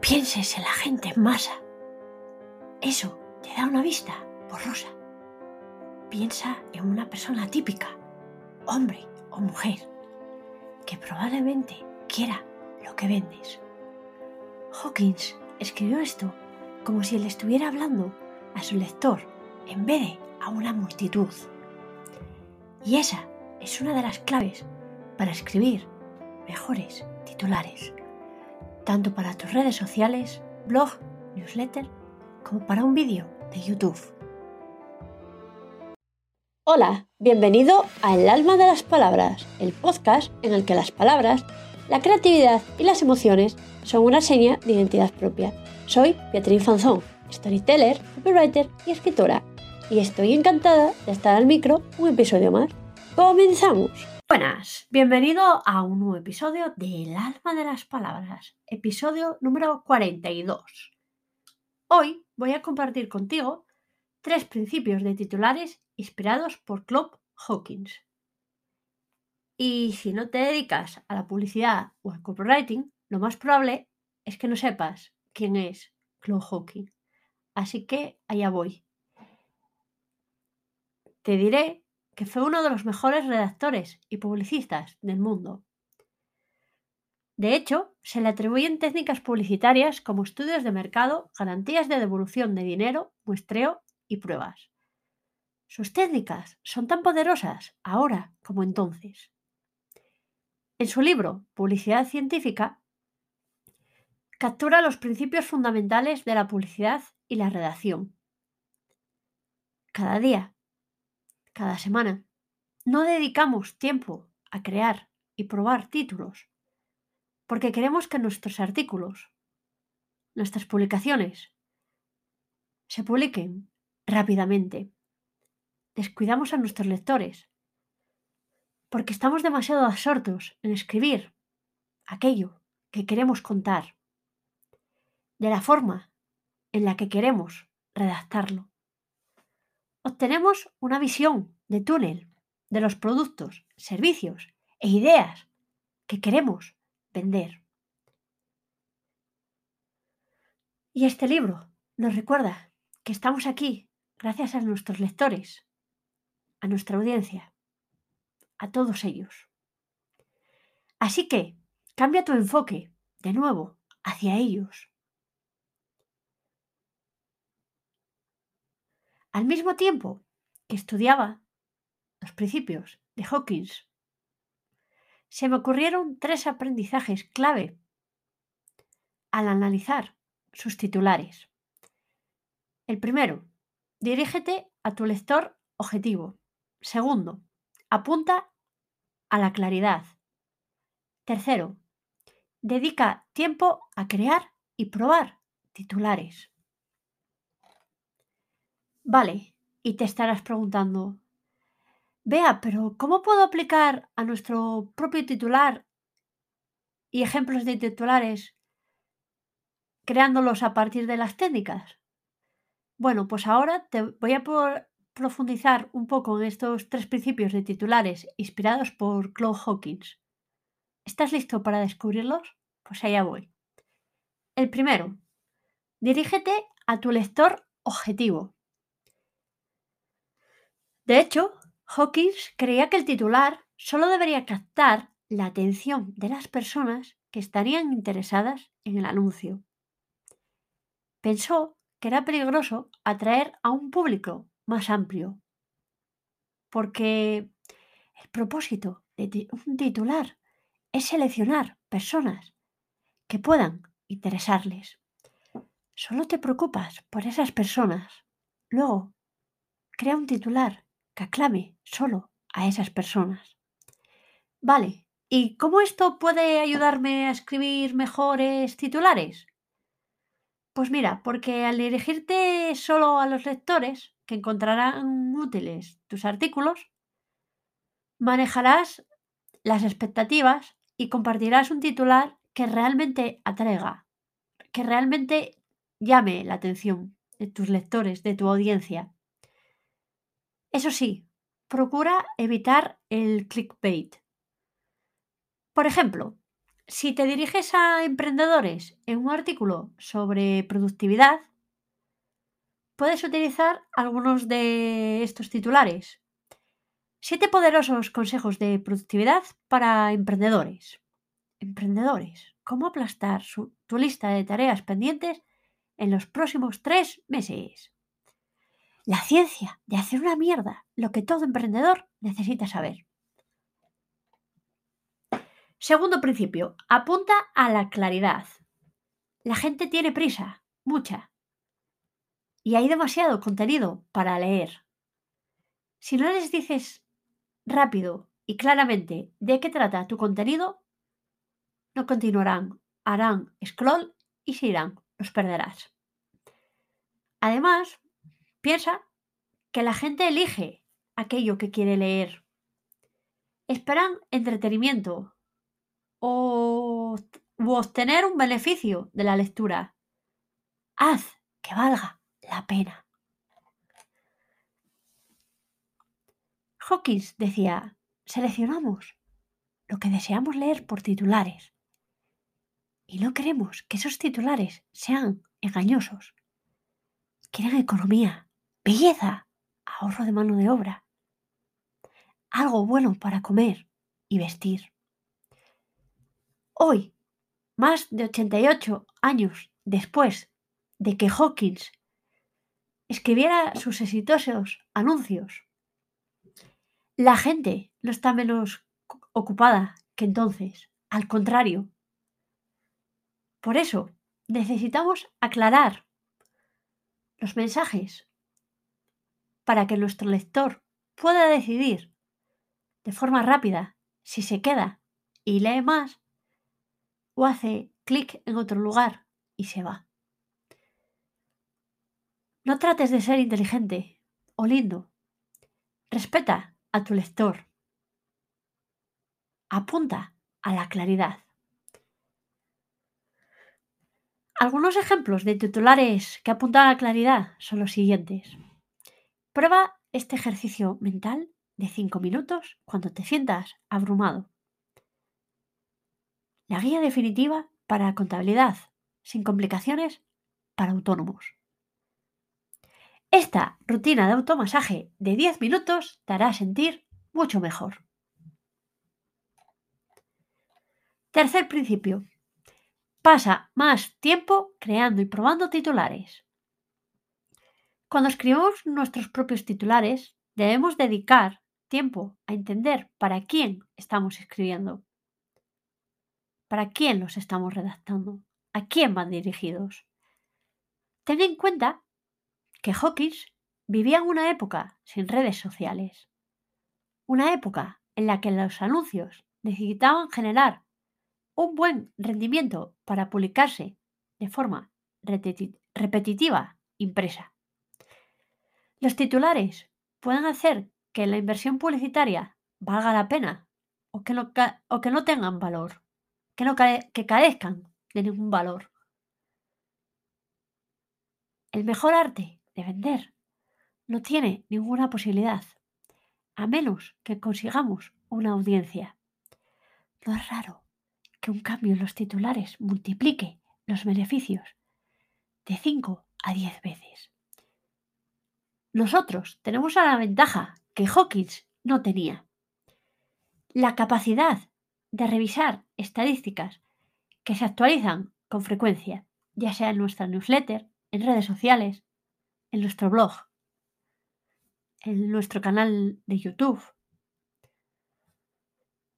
Pienses en la gente en masa. Eso te da una vista borrosa. Piensa en una persona típica, hombre o mujer, que probablemente quiera lo que vendes. Hawkins escribió esto como si él estuviera hablando a su lector en vez de a una multitud. Y esa es una de las claves para escribir mejores titulares, tanto para tus redes sociales, blog, newsletter, como para un vídeo de YouTube. Hola, bienvenido a El alma de las palabras, el podcast en el que las palabras, la creatividad y las emociones son una seña de identidad propia. Soy Beatriz Fanzón, storyteller, copywriter y escritora, y estoy encantada de estar al micro un episodio más. ¡Comenzamos! Buenas, bienvenido a un nuevo episodio de El alma de las palabras, episodio número 42. Hoy voy a compartir contigo tres principios de titulares inspirados por Club Hawkins. Y si no te dedicas a la publicidad o al copywriting, lo más probable es que no sepas quién es Club Hawkins. Así que allá voy. Te diré que fue uno de los mejores redactores y publicistas del mundo. De hecho, se le atribuyen técnicas publicitarias como estudios de mercado, garantías de devolución de dinero, muestreo y pruebas. Sus técnicas son tan poderosas ahora como entonces. En su libro Publicidad Científica, captura los principios fundamentales de la publicidad y la redacción. Cada día cada semana. No dedicamos tiempo a crear y probar títulos, porque queremos que nuestros artículos, nuestras publicaciones, se publiquen rápidamente. Descuidamos a nuestros lectores, porque estamos demasiado absortos en escribir aquello que queremos contar, de la forma en la que queremos redactarlo obtenemos una visión de túnel de los productos, servicios e ideas que queremos vender. Y este libro nos recuerda que estamos aquí gracias a nuestros lectores, a nuestra audiencia, a todos ellos. Así que cambia tu enfoque de nuevo hacia ellos. Al mismo tiempo que estudiaba los principios de Hawkins, se me ocurrieron tres aprendizajes clave al analizar sus titulares. El primero, dirígete a tu lector objetivo. Segundo, apunta a la claridad. Tercero, dedica tiempo a crear y probar titulares. Vale, y te estarás preguntando, vea, pero ¿cómo puedo aplicar a nuestro propio titular y ejemplos de titulares creándolos a partir de las técnicas? Bueno, pues ahora te voy a profundizar un poco en estos tres principios de titulares inspirados por Claude Hawkins. ¿Estás listo para descubrirlos? Pues allá voy. El primero, dirígete a tu lector objetivo. De hecho, Hawkins creía que el titular solo debería captar la atención de las personas que estarían interesadas en el anuncio. Pensó que era peligroso atraer a un público más amplio, porque el propósito de un titular es seleccionar personas que puedan interesarles. Solo te preocupas por esas personas. Luego, crea un titular que aclame solo a esas personas. Vale, ¿y cómo esto puede ayudarme a escribir mejores titulares? Pues mira, porque al dirigirte solo a los lectores que encontrarán útiles tus artículos, manejarás las expectativas y compartirás un titular que realmente atraiga, que realmente llame la atención de tus lectores, de tu audiencia. Eso sí, procura evitar el clickbait. Por ejemplo, Si te diriges a emprendedores en un artículo sobre productividad, puedes utilizar algunos de estos titulares. Siete poderosos consejos de productividad para emprendedores. Emprendedores, ¿cómo aplastar tu lista de tareas pendientes en los próximos tres meses? La ciencia de hacer una mierda, lo que todo emprendedor necesita saber. Segundo principio, apunta a la claridad. La gente tiene prisa, mucha, y hay demasiado contenido para leer. Si no les dices rápido y claramente de qué trata tu contenido, no continuarán, harán scroll y se irán, los perderás. Además, piensa que la gente elige aquello que quiere leer. Esperan entretenimiento, o obtener un beneficio de la lectura. Haz que valga la pena. Hawkins decía, seleccionamos lo que deseamos leer por titulares y no queremos que esos titulares sean engañosos. Quieren economía, belleza, ahorro de mano de obra, algo bueno para comer y vestir. Hoy, más de 88 años después de que Hawkins escribiera sus exitosos anuncios, la gente no está menos ocupada que entonces, al contrario. Por eso, necesitamos aclarar los mensajes para que nuestro lector pueda decidir de forma rápida si se queda y lee más o hace clic en otro lugar y se va. No trates de ser inteligente o lindo. Respeta a tu lector. Apunta a la claridad. Algunos ejemplos de titulares que apuntan a la claridad son los siguientes. Prueba este ejercicio mental de 5 minutos cuando te sientas abrumado. La guía definitiva para contabilidad, sin complicaciones, para autónomos. Esta rutina de automasaje de 10 minutos te hará sentir mucho mejor. Tercer principio. Pasa más tiempo creando y probando titulares. Cuando escribimos nuestros propios titulares, debemos dedicar tiempo a entender para quién estamos escribiendo. ¿Para quién los estamos redactando? ¿A quién van dirigidos? Ten en cuenta que Hawkins vivía en una época sin redes sociales. Una época en la que los anuncios necesitaban generar un buen rendimiento para publicarse de forma repetitiva impresa. Los titulares pueden hacer que la inversión publicitaria valga la pena o que no, o que no tengan valor que, no que carezcan de ningún valor. El mejor arte de vender no tiene ninguna posibilidad, a menos que consigamos una audiencia. No es raro que un cambio en los titulares multiplique los beneficios de 5 a 10 veces. Nosotros tenemos la ventaja que Hawkins no tenía. La capacidad de revisar estadísticas que se actualizan con frecuencia, ya sea en nuestra newsletter, en redes sociales, en nuestro blog, en nuestro canal de YouTube.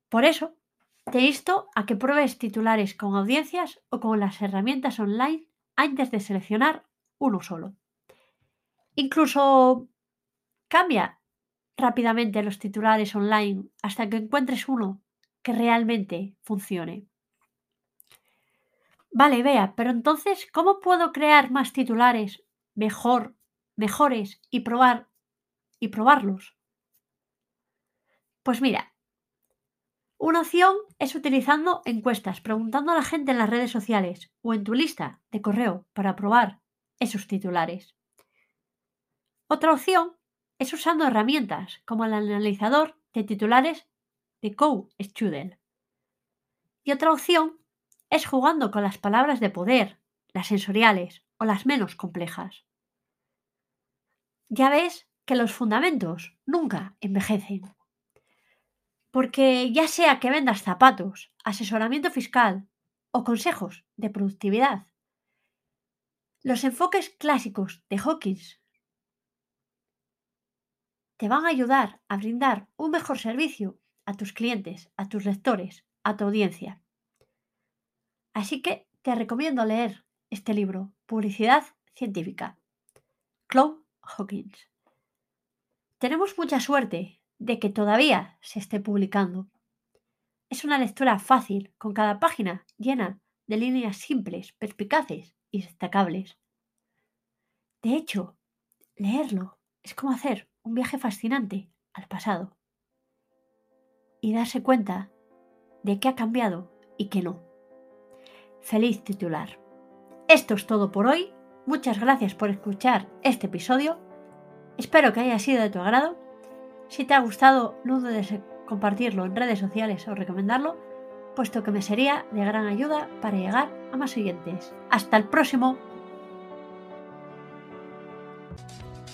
Por eso, te insto a que pruebes titulares con audiencias o con las herramientas online antes de seleccionar uno solo. Incluso cambia rápidamente los titulares online hasta que encuentres uno que realmente funcione. Vale, vea, pero entonces, ¿cómo puedo crear más titulares mejor, mejores y probar y probarlos? Pues mira, una opción es utilizando encuestas, preguntando a la gente en las redes sociales o en tu lista de correo para probar esos titulares. Otra opción es usando herramientas como el analizador de titulares de Co-Student. Y otra opción es jugando con las palabras de poder, las sensoriales o las menos complejas. Ya ves que los fundamentos nunca envejecen. Porque ya sea que vendas zapatos, asesoramiento fiscal o consejos de productividad, los enfoques clásicos de Hawkins te van a ayudar a brindar un mejor servicio a tus clientes, a tus lectores, a tu audiencia. Así que te recomiendo leer este libro, Publicidad Científica. Claude Hawkins. Tenemos mucha suerte de que todavía se esté publicando. Es una lectura fácil, con cada página llena de líneas simples, perspicaces y destacables. De hecho, leerlo es como hacer un viaje fascinante al pasado y darse cuenta de qué ha cambiado y qué no. Feliz titular. Esto es todo por hoy. Muchas gracias por escuchar este episodio. Espero que haya sido de tu agrado. Si te ha gustado, no dudes en compartirlo en redes sociales o recomendarlo, puesto que me sería de gran ayuda para llegar a más oyentes. Hasta el próximo.